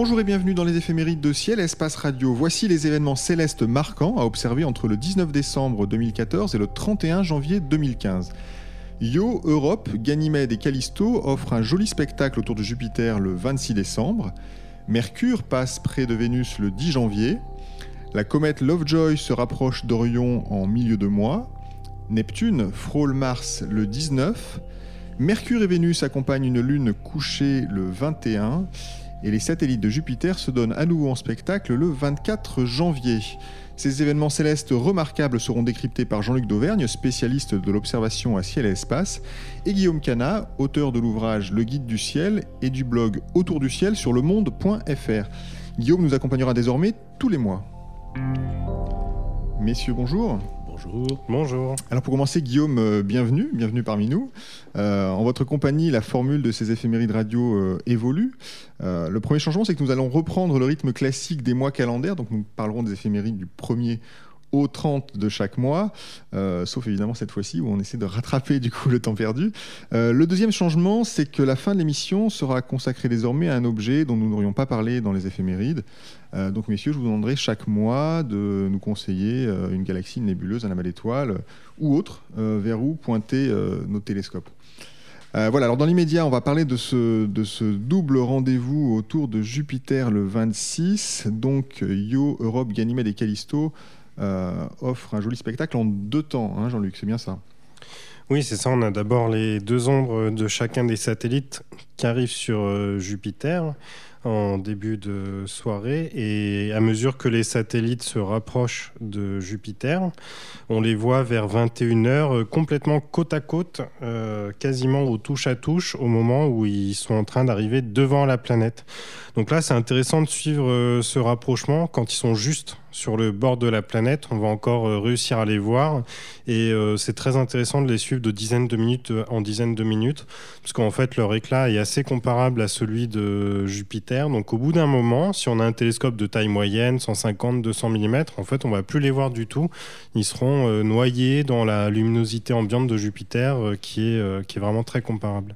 Bonjour et bienvenue dans les éphémérides de Ciel Espace Radio. Voici les événements célestes marquants à observer entre le 19 décembre 2014 et le 31 janvier 2015. Io, Europe, Ganymède et Callisto offrent un joli spectacle autour de Jupiter le 26 décembre. Mercure passe près de Vénus le 10 janvier. La comète Lovejoy se rapproche d'Orion en milieu de mois. Neptune frôle Mars le 19. Mercure et Vénus accompagnent une lune couchée le 21 et les satellites de Jupiter se donnent à nouveau en spectacle le 24 janvier. Ces événements célestes remarquables seront décryptés par Jean-Luc Dauvergne, spécialiste de l'observation à ciel et espace, et Guillaume Cana, auteur de l'ouvrage Le Guide du ciel et du blog Autour du ciel sur le monde.fr. Guillaume nous accompagnera désormais tous les mois. Messieurs, bonjour. Bonjour. Bonjour. Alors pour commencer, Guillaume, euh, bienvenue, bienvenue parmi nous. Euh, en votre compagnie, la formule de ces éphémérides radio euh, évolue. le premier changement, c'est que nous allons reprendre le rythme classique des mois calendaires. Donc nous parlerons des éphémérides du 1er au 30 de chaque mois, euh, sauf évidemment cette fois-ci où on essaie de rattraper du coup le temps perdu. Euh, le deuxième changement, c'est que la fin de l'émission sera consacrée désormais à un objet dont nous n'aurions pas parlé dans les éphémérides. Euh, donc messieurs, je vous demanderai chaque mois de nous conseiller une galaxie, une nébuleuse, un amas d'étoiles ou autre, vers où pointer nos télescopes. voilà, alors dans l'immédiat, on va parler de ce, de ce double rendez-vous autour de Jupiter le 26, donc Io, Europe, Ganymède et Callisto offre un joli spectacle en deux temps, hein, Jean-Luc, c'est bien ça oui, c'est ça. On a d'abord les deux ombres de chacun des satellites qui arrivent sur euh, Jupiter en début de soirée et à mesure que les satellites se rapprochent de Jupiter, on les voit vers 21h euh, complètement côte à côte, euh, quasiment au touche à touche au moment où ils sont en train d'arriver devant la planète. Donc là, c'est intéressant de suivre euh, ce rapprochement quand ils sont juste sur le bord de la planète. On va encore réussir à les voir et c'est très intéressant de les suivre de dizaines de minutes en dizaines de minutes parce qu'en fait, leur éclat est assez comparable à celui de Jupiter donc au bout d'un moment, si on a un télescope de taille moyenne, 150, 200 mm, en fait, on va plus les voir du tout. Ils seront euh, noyés dans la luminosité ambiante de Jupiter, euh, qui, est, euh, vraiment très comparable.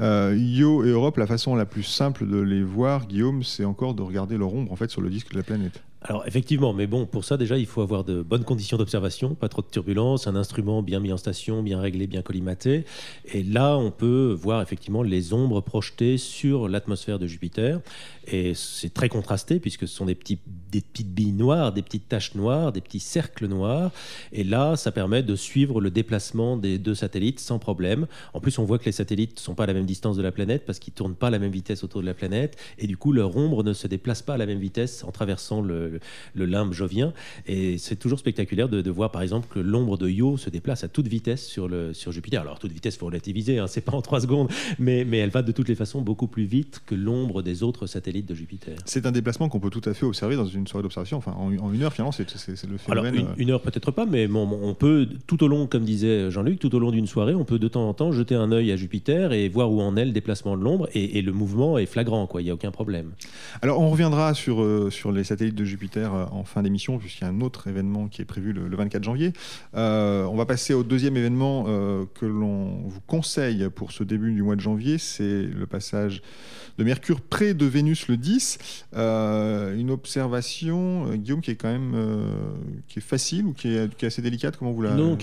Io et Europe, la façon la plus simple de les voir, Guillaume, c'est encore de regarder leur ombre sur le disque de la planète. Alors effectivement, mais bon, pour ça déjà, il faut avoir de bonnes conditions d'observation, pas trop de turbulences, un instrument bien mis en station, bien réglé, bien collimaté. Et là, on peut voir effectivement les ombres projetées sur l'atmosphère de Jupiter. Et c'est très contrasté puisque ce sont des, petits, des petites billes noires, des petites taches noires, des petits cercles noirs. Et là, ça permet de suivre le déplacement des deux satellites sans problème. En plus, on voit que les satellites ne sont pas à la même distance de la planète parce qu'ils ne tournent pas à la même vitesse autour de la planète. Et du coup, leur ombre ne se déplace pas à la même vitesse en traversant le, limbe jovien. Et c'est toujours spectaculaire de, voir, par exemple, que l'ombre de Io se déplace à toute vitesse sur, le, sur Jupiter. Alors, toute vitesse, il faut relativiser, hein, c'est pas en 3 secondes, mais, mais elle va de toutes les façons beaucoup plus vite que l'ombre des autres satellites de Jupiter. C'est un déplacement qu'on peut tout à fait observer dans une soirée d'observation. Enfin, en, une heure, finalement, c'est le phénomène. Alors, une, heure peut-être pas, mais on peut tout au long, comme disait Jean-Luc, tout au long d'une soirée, on peut de temps en temps jeter un œil à Jupiter et voir où en est le déplacement de l'ombre. Et, le mouvement est flagrant, quoi. Il n'y a aucun problème. Alors, on reviendra sur, euh, sur les satellites de Jupiter euh, en fin d'émission, puisqu'il y a un autre événement qui est prévu le, 24 janvier. Euh, on va passer au deuxième événement que l'on vous conseille pour ce début du mois de janvier. C'est le passage de Mercure près de Vénus le 10. Euh, une observation, euh, Guillaume, qui est quand même euh, qui est facile ou qui est, assez délicate Comment vous la... Non,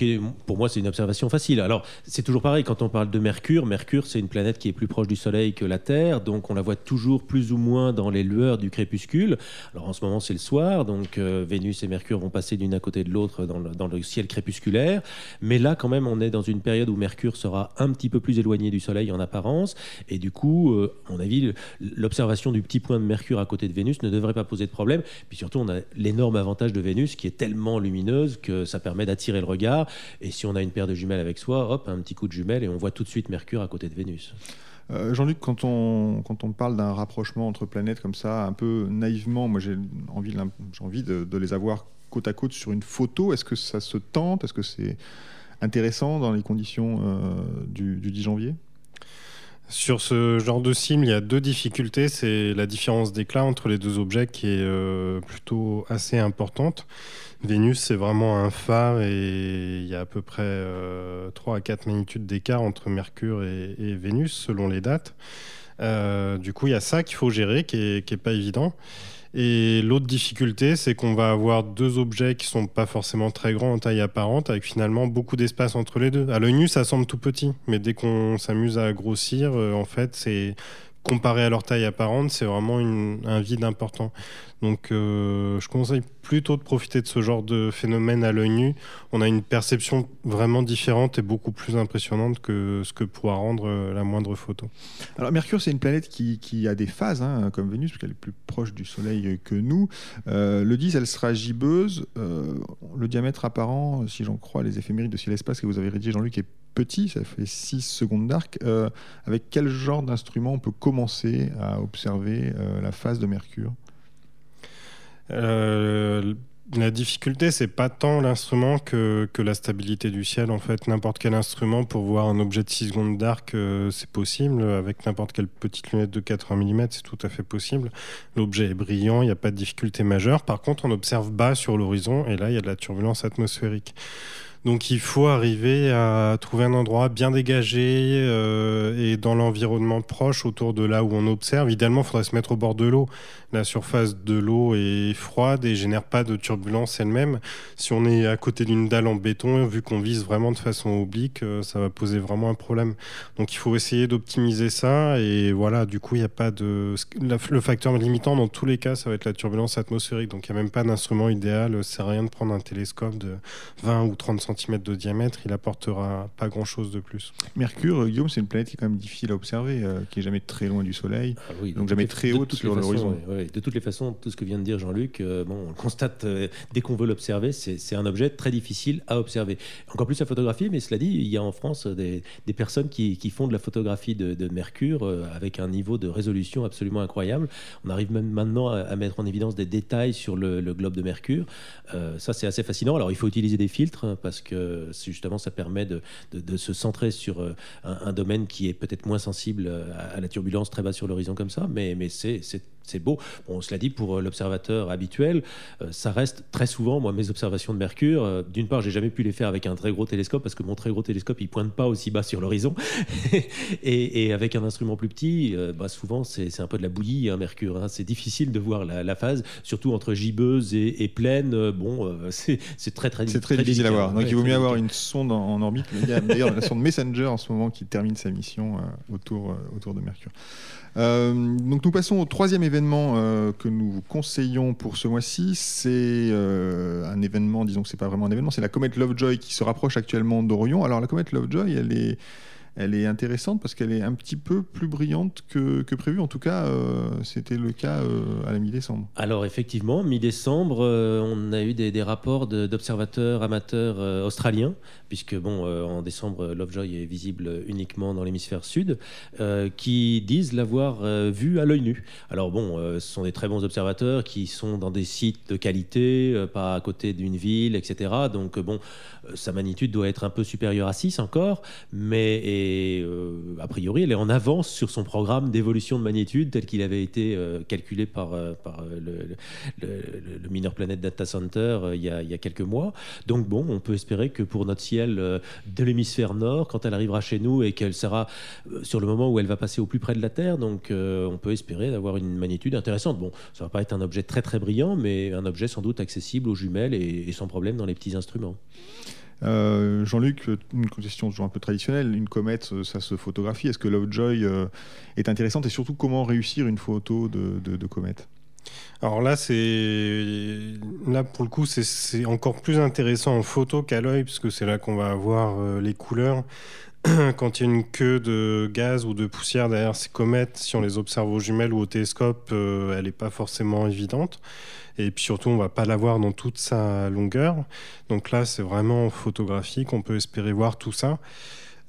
pour moi, c'est une observation facile. Alors, c'est toujours pareil quand on parle de Mercure. Mercure, c'est une planète qui est plus proche du Soleil que la Terre, donc on la voit toujours plus ou moins dans les lueurs du crépuscule. Alors, en ce moment, c'est le soir, donc Vénus et Mercure vont passer l'une à côté de l'autre dans, le ciel crépusculaire. Mais là, quand même, on est dans une période où Mercure sera un petit peu plus éloigné du Soleil en apparence, et du coup, à mon avis, l'observation du petit point de Mercure à côté de Vénus ne devrait pas poser de problème. Puis surtout, on a l'énorme avantage de Vénus qui est tellement lumineuse que ça permet d'attirer le regard. Et si on a une paire de jumelles avec soi, hop, un petit coup de jumelles et on voit tout de suite Mercure à côté de Vénus. Euh, Jean-Luc, quand on, quand on parle d'un rapprochement entre planètes comme ça, un peu naïvement, moi j'ai envie, envie de, de, les avoir côte à côte sur une photo. Est-ce que ça se tente? Est-ce que c'est intéressant dans les conditions du, 10 janvier? Sur ce genre de cible, il y a deux difficultés. C'est la différence d'éclat entre les deux objets qui est plutôt assez importante. Vénus, c'est vraiment un phare et il y a à peu près 3 à 4 magnitudes d'écart entre Mercure et, Vénus selon les dates. du coup, il y a ça qu'il faut gérer qui n'est pas évident. Et l'autre difficulté, c'est qu'on va avoir deux objets qui sont pas forcément très grands en taille apparente, avec finalement beaucoup d'espace entre les deux. À l'œil nu, ça semble tout petit, mais dès qu'on s'amuse à grossir, euh, en fait, c'est comparé à leur taille apparente, c'est vraiment un vide important. Donc euh, je conseille plutôt de profiter de ce genre de phénomène à l'œil nu. On a une perception vraiment différente et beaucoup plus impressionnante que ce que pourra rendre euh, la moindre photo. Alors Mercure, c'est une planète qui, a des phases, hein, comme Vénus, parce qu'elle est plus proche du Soleil que nous. Euh, le 10, elle sera gibbeuse. le diamètre apparent, si j'en crois les éphémérides de ciel-espace que vous avez rédigé, Jean-Luc, est petit, ça fait 6 secondes d'arc. avec quel genre d'instrument on peut commencer à observer la phase de Mercure? Euh, la difficulté, c'est pas tant l'instrument que, que, la stabilité du ciel. En fait, n'importe quel instrument pour voir un objet de 6 secondes d'arc, euh, c'est possible. Avec n'importe quelle petite lunette de 80 mm, c'est tout à fait possible. L'objet est brillant, il n'y a pas de difficulté majeure. Par contre, on observe bas sur l'horizon et là, il y a de la turbulence atmosphérique. Donc il faut arriver à trouver un endroit bien dégagé euh, et dans l'environnement proche autour de là où on observe. Idéalement, il faudrait se mettre au bord de l'eau. La surface de l'eau est froide et génère pas de turbulence elle-même. Si on est à côté d'une dalle en béton, vu qu'on vise vraiment de façon oblique, euh, ça va poser vraiment un problème. Donc il faut essayer d'optimiser ça et voilà, du coup, il n'y a pas de... Le facteur limitant dans tous les cas, ça va être la turbulence atmosphérique. Donc il n'y a même pas d'instrument idéal. C'est rien de prendre un télescope de 20 ou 30 cm de diamètre, il apportera pas grand-chose de plus. Mercure, Guillaume, c'est une planète qui est quand même difficile à observer, euh, qui est jamais très loin du Soleil, ah donc jamais très haute sur l'horizon. de toutes les façons, tout ce que vient de dire Jean-Luc, euh, bon, on constate euh, dès qu'on veut l'observer, c'est un objet très difficile à observer. Encore plus à photographier, mais cela dit, il y a en France des, des personnes qui, qui, font de la photographie de, Mercure avec un niveau de résolution absolument incroyable. On arrive même maintenant à, mettre en évidence des détails sur le, le globe de Mercure. ça, c'est assez fascinant. Alors, il faut utiliser des filtres hein, parce que justement ça permet de, se centrer sur euh, un, domaine qui est peut-être moins sensible euh, à, la turbulence très bas sur l'horizon comme ça, mais, mais c'est c'est beau. Bon, cela dit, pour euh, l'observateur habituel, euh, ça reste très souvent, moi, mes observations de Mercure. Euh, d'une part, j'ai jamais pu les faire avec un très gros télescope parce que mon très gros télescope, il pointe pas aussi bas sur l'horizon. et, avec un instrument plus petit, bah, souvent, c'est un peu de la bouillie, hein, Mercure. Hein. C'est difficile de voir la, phase, surtout entre gibbeuse et, pleine. bon, c'est très, très, C'est très, difficile à voir. Donc, il vaut mieux avoir une sonde en, orbite. Il y a d'ailleurs la sonde Messenger en ce moment qui termine sa mission autour, autour de Mercure. Euh, donc nous passons au troisième événement euh, que nous conseillons pour ce mois-ci. C'est euh, un événement, disons que c'est pas vraiment un événement, c'est la comète Lovejoy qui se rapproche actuellement d'Orion. Alors la comète Lovejoy, elle est elle est intéressante parce qu'elle est un petit peu plus brillante que, prévu. En tout cas, euh, c'était le cas euh, à la mi-décembre. Alors effectivement, mi-décembre, euh, on a eu des, rapports d'observateurs amateurs australiens, puisque bon, en décembre, Lovejoy est visible uniquement dans l'hémisphère sud, qui disent l'avoir vu à l'œil nu. Alors bon, ce sont des très bons observateurs qui sont dans des sites de qualité, pas à côté d'une ville, etc. Donc bon, sa magnitude doit être un peu supérieure à 6 encore, mais euh, a priori, elle est en avance sur son programme d'évolution de magnitude tel qu'il avait été euh, calculé par, euh, le, le, Minor Planet Data Center il y, a, il, y a, quelques mois. Donc bon, on peut espérer que pour notre ciel de l'hémisphère nord, quand elle arrivera chez nous et qu'elle sera sur le moment où elle va passer au plus près de la Terre, donc on peut espérer d'avoir une magnitude intéressante. Bon, ça va pas être un objet très très brillant, mais un objet sans doute accessible aux jumelles et sans problème dans les petits instruments. Euh, Jean-Luc, une question toujours un peu traditionnelle. Une comète, ça se photographie. Est-ce que Lovejoy euh, est intéressante et surtout comment réussir une photo de, comète? Alors là, c'est là pour le coup, c'est encore plus intéressant en photo qu'à l'œil, puisque c'est là qu'on va avoir euh, les couleurs. Quand il y a une queue de gaz ou de poussière derrière ces comètes, si on les observe aux jumelles ou au télescope, elle n'est pas forcément évidente. Et puis surtout, on va pas l'avoir dans toute sa longueur. Donc là, c'est vraiment photographique. On peut espérer voir tout ça.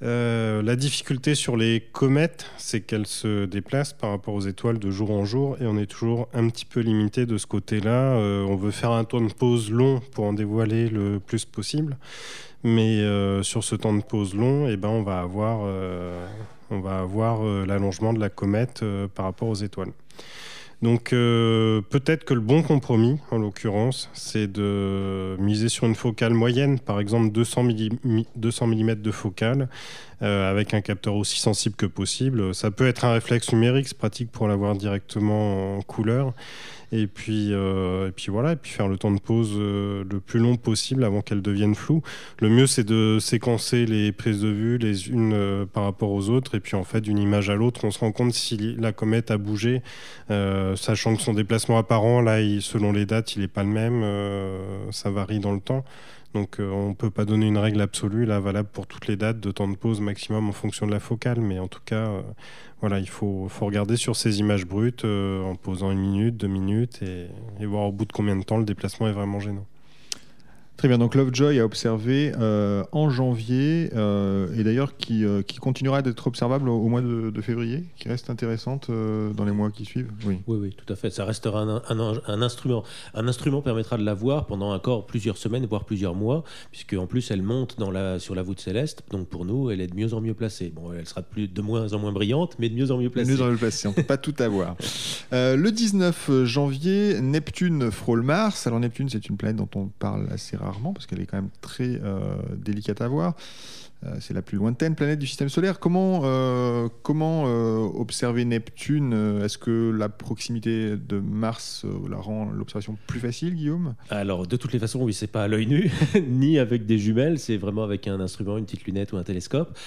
Euh, la difficulté sur les comètes, c'est qu'elles se déplacent par rapport aux étoiles de jour en jour et on est toujours un petit peu limité de ce côté-là. Euh, on veut faire un temps de pause long pour en dévoiler le plus possible. Mais sur ce temps de pause long, eh ben, on va avoir, on va avoir l'allongement de la comète par rapport aux étoiles. Donc euh, peut-être que le bon compromis, en l'occurrence, c'est de miser sur une focale moyenne, par exemple 200 mm, 200 mm de focale, euh, avec un capteur aussi sensible que possible. Ça peut être un réflexe numérique, c'est pratique pour l'avoir directement en couleur. Et puis, euh, et puis voilà, et puis faire le temps de pause euh, le plus long possible avant qu'elles deviennent floues. Le mieux, c'est de séquencer les prises de vue les unes euh, par rapport aux autres, et puis en fait, d'une image à l'autre, on se rend compte si la comète a bougé, sachant que son déplacement apparent, là, selon les dates, il n'est pas le même, ça varie dans le temps. Donc on ne peut pas donner une règle absolue là valable pour toutes les dates de temps de pause maximum en fonction de la focale, mais en tout cas voilà, il faut, regarder sur ces images brutes euh, en posant une minute, deux minutes et voir au bout de combien de temps le déplacement est vraiment gênant. Très bien, donc Lovejoy a observé euh, en janvier, euh, et d'ailleurs qui, euh, qui, continuera d'être observable au, mois de, février, qui reste intéressante dans les mois qui suivent. Oui, oui, oui tout à fait. Ça restera un, un, instrument. Un instrument permettra de la voir pendant encore plusieurs semaines, voire plusieurs mois, puisque en plus elle monte dans la, sur la voûte céleste. Donc pour nous, elle est de mieux en mieux placée. Bon, elle sera plus, de moins en moins brillante, mais de mieux en mieux placée. De mieux en mieux placée, on ne peut pas tout avoir. le 19 janvier, Neptune frôle Mars. Alors Neptune, c'est une planète dont on parle assez rarement parce qu'elle est quand même très euh, délicate à voir. Euh, c'est la plus lointaine planète du système solaire. Comment, euh, comment euh, observer Neptune Est-ce que la proximité de Mars la rend l'observation plus facile, Guillaume? Alors, de toutes les façons, oui, c'est pas à l'œil nu, ni avec des jumelles, c'est vraiment avec un instrument, une petite lunette ou un télescope.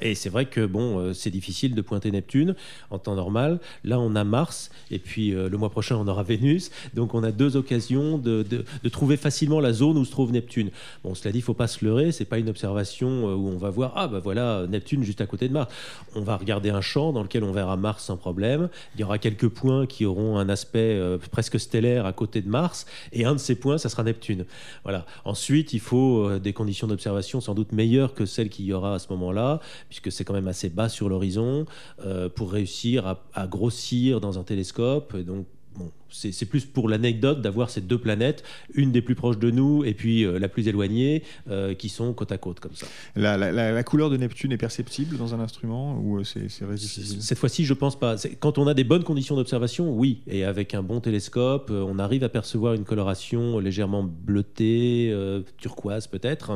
et c'est vrai que bon, c'est difficile de pointer Neptune en temps normal. Là, on a Mars, et puis le mois prochain, on aura Vénus. Donc, on a deux occasions de, de, trouver facilement la zone où se trouve Neptune. Bon, cela dit, il faut pas se leurrer, c'est pas une observation où on on va voir, ah ben voilà, Neptune juste à côté de Mars. On va regarder un champ dans lequel on verra Mars sans problème. Il y aura quelques points qui auront un aspect euh, presque stellaire à côté de Mars, et un de ces points, ça sera Neptune. Voilà. Ensuite, il faut euh, des conditions d'observation sans doute meilleures que celles qu'il y aura à ce moment-là, puisque c'est quand même assez bas sur l'horizon, euh, pour réussir à, grossir dans un télescope. Et donc, bon, c'est plus pour l'anecdote d'avoir ces deux planètes, une des plus proches de nous et puis euh, la plus éloignée, euh, qui sont côte à côte comme ça. La, couleur de Neptune est perceptible dans un instrument ou euh, c'est Cette fois-ci, je pense pas. Quand on a des bonnes conditions d'observation, oui, et avec un bon télescope, on arrive à percevoir une coloration légèrement bleutée, turquoise peut-être.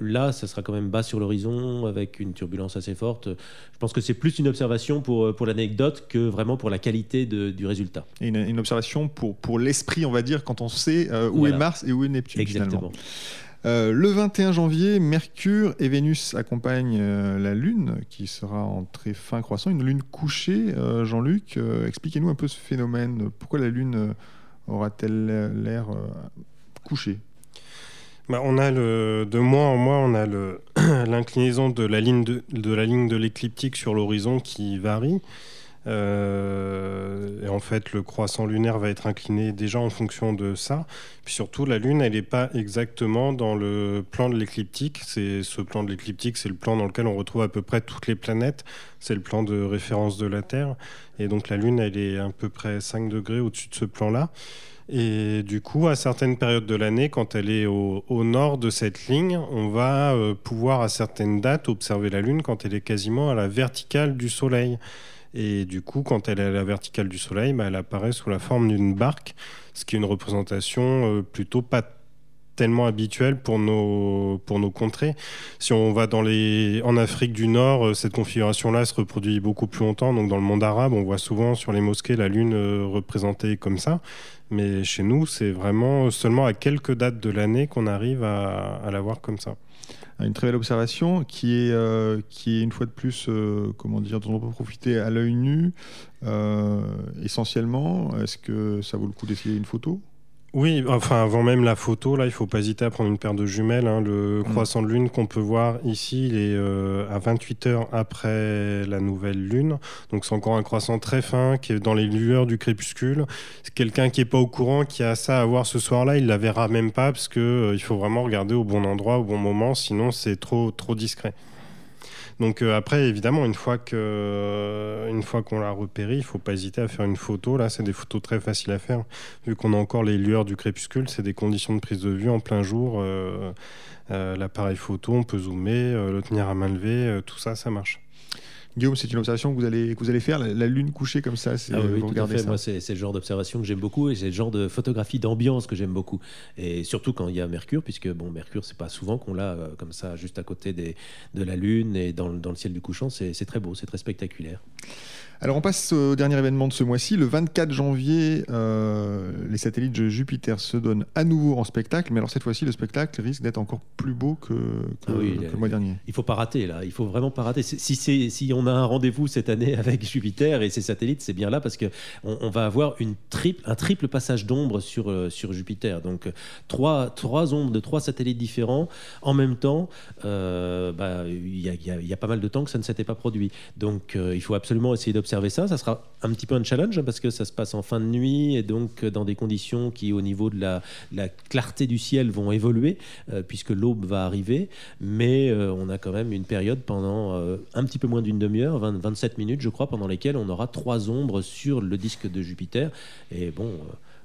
là, ça sera quand même bas sur l'horizon avec une turbulence assez forte. Je pense que c'est plus une observation pour, pour l'anecdote que vraiment pour la qualité du résultat. Et une observation pour, pour l'esprit, on va dire, quand on sait euh, où est Mars et où est Neptune. Exactement. Euh, le 21 janvier, Mercure et Vénus accompagnent euh, la Lune, qui sera en très fin croissant, une Lune couchée. Jean-Luc, expliquez-nous un peu ce phénomène. Pourquoi la Lune aura-t-elle l'air couchée? Bah, on a le, de mois en mois, on a l'inclinaison de la ligne de, de la ligne de l'écliptique sur l'horizon qui varie. Euh, et en fait, le croissant lunaire va être incliné déjà en fonction de ça. Puis surtout, la Lune, elle n'est pas exactement dans le plan de l'écliptique. C'est ce plan de l'écliptique, c'est le plan dans lequel on retrouve à peu près toutes les planètes. C'est le plan de référence de la Terre. Et donc la Lune, elle est à peu près 5 degrés au-dessus de ce plan-là. Et du coup, à certaines périodes de l'année, quand elle est au, nord de cette ligne, on va euh, pouvoir à certaines dates observer la Lune quand elle est quasiment à la verticale du Soleil. Et du coup, quand elle est à la verticale du Soleil, bah, elle apparaît sous la forme d'une barque, ce qui est une représentation euh, plutôt pas tellement habituelle pour nos, contrées. Si on va en Afrique du Nord, euh, cette configuration-là se reproduit beaucoup plus longtemps. Donc dans le monde arabe, on voit souvent sur les mosquées la lune euh, représentée comme ça. Mais chez nous, c'est vraiment seulement à quelques dates de l'année qu'on arrive à la voir comme ça une très belle observation qui est, euh, qui est une fois de plus, euh, comment dire, dont on peut profiter à l'œil nu euh, essentiellement. Est-ce que ça vaut le coup d'essayer une photo? Oui, enfin avant même la photo, là, il faut pas hésiter à prendre une paire de jumelles. Hein. Le mm. croissant de lune qu'on peut voir ici, il est euh, à 28 heures après la nouvelle lune. Donc c'est encore un croissant très fin qui est dans les lueurs du crépuscule. Quelqu'un qui est pas au courant, qui a ça à voir ce soir-là, il la verra même pas parce que euh, il faut vraiment regarder au bon endroit, au bon moment, sinon c'est trop trop discret. Donc après, évidemment, une fois que, une fois qu'on l'a repéré, il faut pas hésiter à faire une photo. Là, c'est des photos très faciles à faire, vu qu'on a encore les lueurs du crépuscule. C'est des conditions de prise de vue en plein jour. L'appareil photo, on peut zoomer, le tenir à main levée, tout ça, ça marche. Guillaume, c'est une observation que vous allez, que vous allez faire, la, lune couchée comme ça. Ah oui, tout à fait. Moi, c'est le genre d'observation que j'aime beaucoup et c'est le genre de photographie d'ambiance que j'aime beaucoup. Et surtout quand il y a Mercure, puisque bon, Mercure, c'est pas souvent qu'on l'a euh, comme ça, juste à côté des, de la lune et dans, dans le ciel du couchant. C'est très beau, c'est très spectaculaire. Alors on passe au dernier événement de ce mois-ci. Le 24 janvier, euh, les satellites de Jupiter se donnent à nouveau en spectacle. Mais alors cette fois-ci, le spectacle risque d'être encore plus beau que, ah le mois dernier. Il faut pas rater là. Il faut vraiment pas rater. Si, si on a un rendez-vous cette année avec Jupiter et ses satellites, c'est bien là parce que on, va avoir une triple, un triple passage d'ombre sur, euh, sur Jupiter. Donc trois, trois ombres de trois satellites différents en même temps. Euh, bah, il y, a pas mal de temps que ça ne s'était pas produit. Donc il faut absolument essayer de observer ça. Ça sera un petit peu un challenge parce que ça se passe en fin de nuit et donc dans des conditions qui, au niveau de la, clarté du ciel, vont évoluer euh, puisque l'aube va arriver. Mais euh, on a quand même une période pendant euh, un petit peu moins d'une demi-heure, 27 minutes, je crois, pendant lesquelles on aura trois ombres sur le disque de Jupiter. Et bon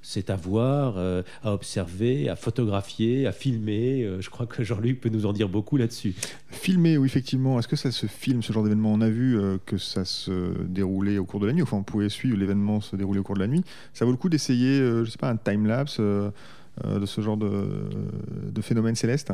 c'est à voir, euh, à observer, à photographier, à filmer. Euh, je crois que Jean-Luc peut nous en dire beaucoup là-dessus. Filmer, oui, effectivement. Est-ce que ça se filme, ce genre d'événement? On a vu euh, que ça se déroulait au cours de la nuit. Enfin, on pouvait suivre l'événement se dérouler au cours de la nuit. Ça vaut le coup d'essayer, je sais pas, un time-lapse de ce genre de, phénomène céleste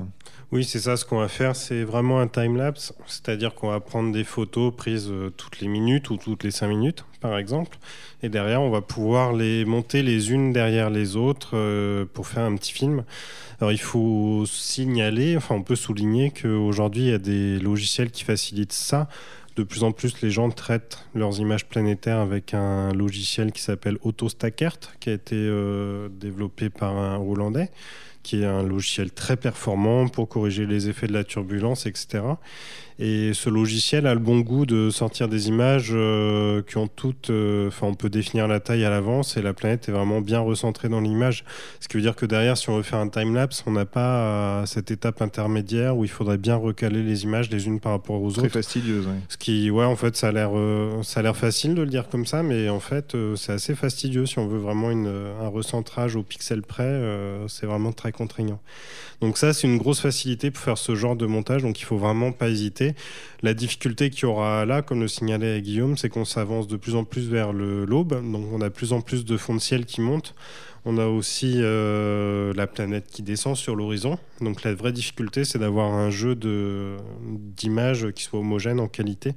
Oui, c'est ça. Ce qu'on va faire, c'est vraiment un time-lapse. C'est-à-dire qu'on va prendre des photos prises toutes les minutes ou toutes les cinq minutes, par exemple. Et derrière, on va pouvoir les monter les unes derrière les autres euh, pour faire un petit film. Alors il faut signaler, enfin on peut souligner qu'aujourd'hui il y a des logiciels qui facilitent ça. De plus en plus, les gens traitent leurs images planétaires avec un logiciel qui s'appelle AutoStackert, qui a été euh, développé par un Hollandais, qui est un logiciel très performant pour corriger les effets de la turbulence, etc. Et ce logiciel a le bon goût de sortir des images euh, qui ont toutes. Euh, enfin, on peut définir la taille à l'avance et la planète est vraiment bien recentrée dans l'image. Ce qui veut dire que derrière, si on veut faire un time-lapse, on n'a pas cette étape intermédiaire où il faudrait bien recaler les images les unes par rapport aux autres. Très fastidieuse, oui. Ce qui, ouais, en fait, ça a l'air, euh, ça a l'air facile de le dire comme ça, mais en fait, c'est assez fastidieux si on veut vraiment une, un recentrage au pixel près. c'est vraiment très contraignant. Donc ça, c'est une grosse facilité pour faire ce genre de montage. Donc il faut vraiment pas hésiter. La difficulté qu'il y aura là, comme le signalait Guillaume, c'est qu'on s'avance de plus en plus vers l'aube. Donc on a plus en plus de fonds de ciel qui montent. On a aussi euh, la planète qui descend sur l'horizon. Donc la vraie difficulté, c'est d'avoir un jeu d'images qui soit homogène en qualité.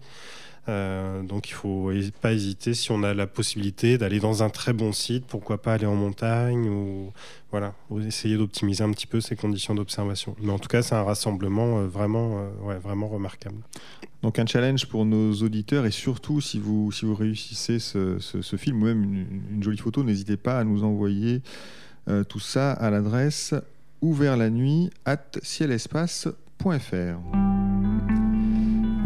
Euh, donc il ne faut pas hésiter si on a la possibilité d'aller dans un très bon site, pourquoi pas aller en montagne ou voilà, essayer d'optimiser un petit peu ces conditions d'observation. Mais en tout cas, c'est un rassemblement euh, vraiment, euh, vraiment remarquable. Donc un challenge pour nos auditeurs et surtout si vous, si vous réussissez ce, film ou même une, jolie photo, n'hésitez pas à nous envoyer tout ça à l'adresse ouvert la nuit at cielespace.fr.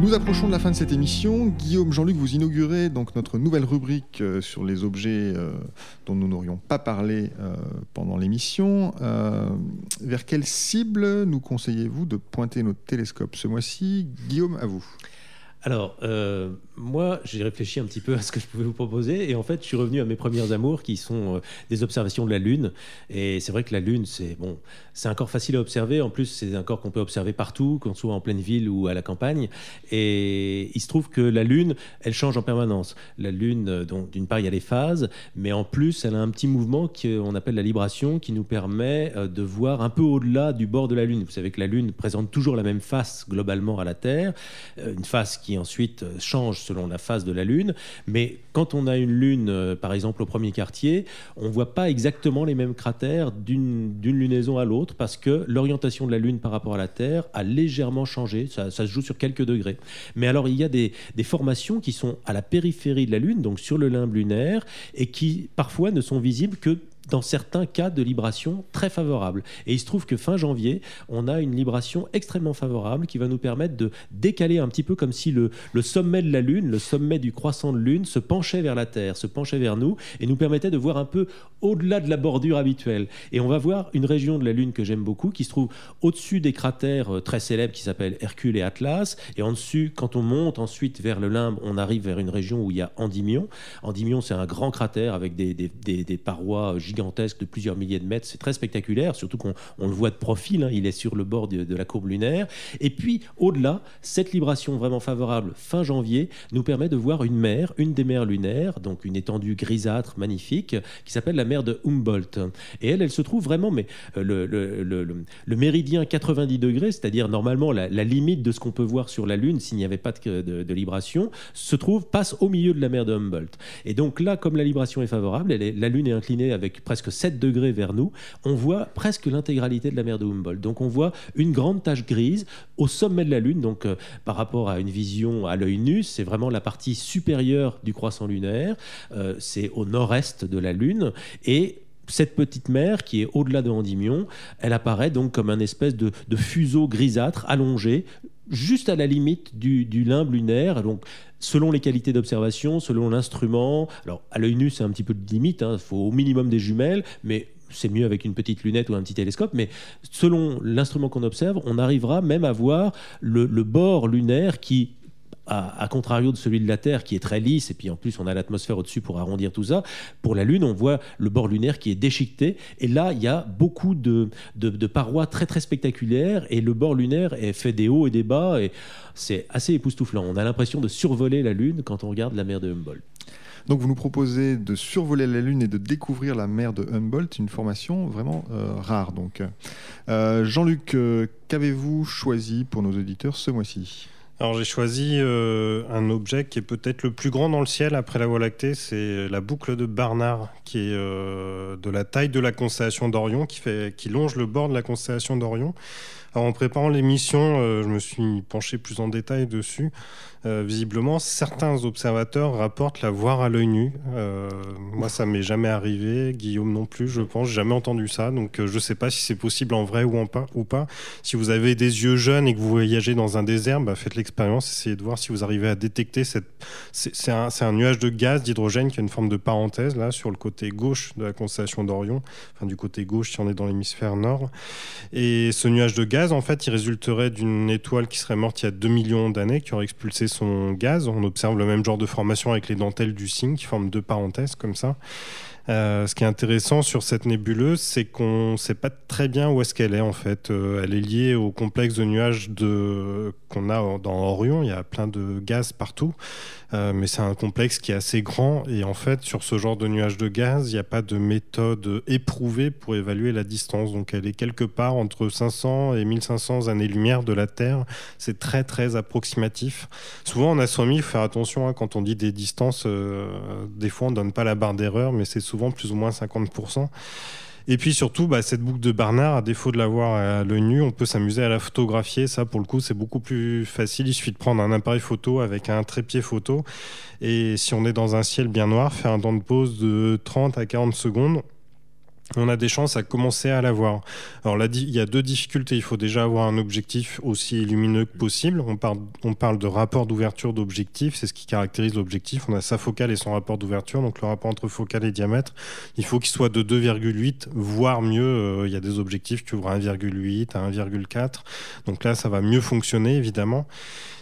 Nous approchons de la fin de cette émission. Guillaume, Jean-Luc, vous inaugurez donc notre nouvelle rubrique euh, sur les objets euh, dont nous n'aurions pas parlé euh, pendant l'émission. vers quelle cible nous conseillez-vous de pointer notre télescope ce mois-ci? Guillaume, à vous. Alors, moi, j'ai réfléchi un petit peu à ce que je pouvais vous proposer, et en fait, je suis revenu à mes premières amours, qui sont des observations de la Lune. Et c'est vrai que la Lune, c'est bon, c'est un corps facile à observer. En plus, c'est un corps qu'on peut observer partout, qu'on soit en pleine ville ou à la campagne. Et il se trouve que la Lune, elle change en permanence. La Lune, euh, d'une part, il y a les phases, mais en plus, elle a un petit mouvement qu'on appelle la libration, qui nous permet euh, de voir un peu au-delà du bord de la Lune. Vous savez que la Lune présente toujours la même face globalement à la Terre, euh, une face qui ensuite change selon la phase de la Lune. Mais quand on a une Lune, par exemple au premier quartier, on voit pas exactement les mêmes cratères d'une lunaison à l'autre parce que l'orientation de la Lune par rapport à la Terre a légèrement changé. Ça, se joue sur quelques degrés. Mais alors, il y a des, formations qui sont à la périphérie de la Lune, donc sur le limbe lunaire, et qui parfois ne sont visibles que dans certains cas de libration très favorables. Et il se trouve que fin janvier, on a une libration extrêmement favorable qui va nous permettre de décaler un petit peu comme si le, sommet de la Lune, le sommet du croissant de Lune, se penchait vers la Terre, se penchait vers nous et nous permettait de voir un peu au-delà de la bordure habituelle. Et on va voir une région de la Lune que j'aime beaucoup qui se trouve au-dessus des cratères euh, très célèbres qui s'appellent Hercule et Atlas. Et en dessus, quand on monte ensuite vers le limbe, on arrive vers une région où il y a Endymion. Endymion, c'est un grand cratère avec des, des, des, parois gigantesques de plusieurs milliers de mètres. C'est très spectaculaire, surtout qu'on on le voit de profil. Hein. Il est sur le bord de, la courbe lunaire. Et puis, au-delà, cette libration vraiment favorable fin janvier nous permet de voir une mer, une des mers lunaires, donc une étendue grisâtre magnifique, qui s'appelle la mer de Humboldt. Et elle, elle se trouve vraiment, mais euh, le, méridien 90 degrés, c'est-à-dire normalement la, limite de ce qu'on peut voir sur la Lune s'il n'y avait pas de, de, libration, se trouve, passe au milieu de la mer de Humboldt. Et donc là, comme la libration est favorable, la Lune est inclinée avec presque 7 degrés vers nous, on voit presque l'intégralité de la mer de Humboldt. Donc on voit une grande tache grise au sommet de la Lune, donc euh, par rapport à une vision à l'œil nu, c'est vraiment la partie supérieure du croissant lunaire, euh, c'est au nord-est de la Lune, et cette petite mer qui est au-delà de Endymion, elle apparaît donc comme un espèce de, de fuseau grisâtre allongé juste à la limite du, du limbe lunaire. Donc, selon les qualités d'observation, selon l'instrument, alors à l'œil nu, c'est un petit peu de limite, il hein, faut au minimum des jumelles, mais c'est mieux avec une petite lunette ou un petit télescope, mais selon l'instrument qu'on observe, on arrivera même à voir le, le bord lunaire qui à, contrario de celui de la Terre qui est très lisse, et puis en plus on a l'atmosphère au-dessus pour arrondir tout ça, pour la Lune on voit le bord lunaire qui est déchiqueté, et là il y a beaucoup de, de, parois très très spectaculaires, et le bord lunaire est fait des hauts et des bas, et c'est assez époustouflant. On a l'impression de survoler la Lune quand on regarde la mer de Humboldt. Donc vous nous proposez de survoler la Lune et de découvrir la mer de Humboldt, une formation vraiment euh, rare. Donc, euh, Jean-Luc, euh, qu'avez-vous choisi pour nos auditeurs ce mois-ci? Alors j'ai choisi euh, un objet qui est peut-être le plus grand dans le ciel après la Voie lactée, c'est la boucle de Barnard, qui est euh, de la taille de la constellation d'Orion, qui, qui longe le bord de la constellation d'Orion. En préparant l'émission, euh, je me suis penché plus en détail dessus. Euh, visiblement, certains observateurs rapportent la voir à l'œil nu. Euh, moi, ça m'est jamais arrivé. Guillaume non plus, je pense. J'ai jamais entendu ça. Donc, je sais pas si c'est possible en vrai ou, en pas, ou pas. Si vous avez des yeux jeunes et que vous voyagez dans un désert, bah, faites l'expérience. Essayez de voir si vous arrivez à détecter cette. C'est un, un, nuage de gaz, d'hydrogène qui a une forme de parenthèse là sur le côté gauche de la constellation d'Orion. Enfin, du côté gauche si on est dans l'hémisphère nord. Et ce nuage de gaz, en fait, il résulterait d'une étoile qui serait morte il y a 2 millions d'années, qui aurait expulsé son gaz. On observe le même genre de formation avec les dentelles du cygne qui forment deux parenthèses comme ça. Euh, ce qui est intéressant sur cette nébuleuse, c'est qu'on ne sait pas très bien où est-ce qu'elle est en fait. Euh, elle est liée au complexe de nuages de... qu'on a dans Orion. Il y a plein de gaz partout. Euh, mais c'est un complexe qui est assez grand et en fait sur ce genre de nuage de gaz, il n'y a pas de méthode éprouvée pour évaluer la distance. Donc elle est quelque part entre 500 et 1500 années-lumière de la Terre. C'est très très approximatif. Souvent en astronomie, il faut faire attention hein, quand on dit des distances. Des fois on donne pas la barre d'erreur, mais c'est souvent plus ou moins 50%. Et puis surtout, bah, cette boucle de Barnard, à défaut de l'avoir à l'œil nu, on peut s'amuser à la photographier. Ça, pour le coup, c'est beaucoup plus facile. Il suffit de prendre un appareil photo avec un trépied photo. Et si on est dans un ciel bien noir, faire un temps de pause de 30 à 40 secondes on a des chances à commencer à l'avoir. Alors là, il y a deux difficultés. Il faut déjà avoir un objectif aussi lumineux que possible. On parle, de rapport d'ouverture d'objectif. C'est ce qui caractérise l'objectif. On a sa focale et son rapport d'ouverture. Donc le rapport entre focale et diamètre, il faut qu'il soit de 2,8, voire mieux. Euh, il y a des objectifs qui ouvrent à 1,8, à 1,4. Donc là, ça va mieux fonctionner, évidemment.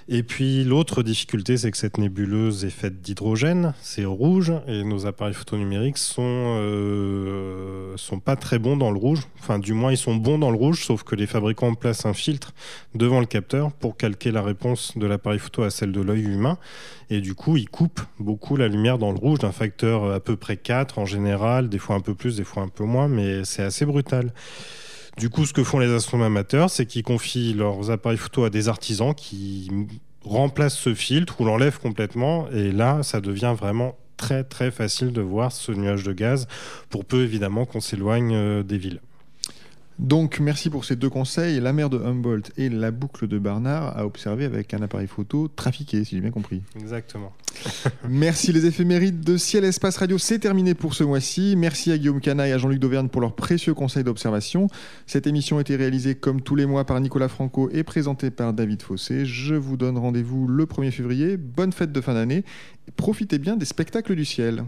Et puis l'autre difficulté, c'est que cette nébuleuse est faite d'hydrogène, c'est rouge, et nos appareils photonumériques sont, euh, sont pas très bons dans le rouge. Enfin, du moins, ils sont bons dans le rouge, sauf que les fabricants placent un filtre devant le capteur pour calquer la réponse de l'appareil photo à celle de l'œil humain. Et du coup, ils coupent beaucoup la lumière dans le rouge d'un facteur à peu près 4 en général, des fois un peu plus, des fois un peu moins, mais c'est assez brutal. Du coup, ce que font les astronomes amateurs, c'est qu'ils confient leurs appareils photo à des artisans qui remplacent ce filtre ou l'enlèvent complètement. Et là, ça devient vraiment très très facile de voir ce nuage de gaz, pour peu évidemment qu'on s'éloigne euh, des villes. Donc merci pour ces deux conseils, la mer de Humboldt et la boucle de Barnard à observer avec un appareil photo trafiqué, si j'ai bien compris. Exactement. Merci les éphémérides de Ciel Espace Radio, c'est terminé pour ce mois-ci. Merci à Guillaume Cana et à Jean-Luc Dauvergne pour leurs précieux conseils d'observation. Cette émission a été réalisée comme tous les mois par Nicolas Franco et présentée par David Fossé. Je vous donne rendez-vous le 1er février. Bonne fête de fin d'année. Profitez bien des spectacles du ciel.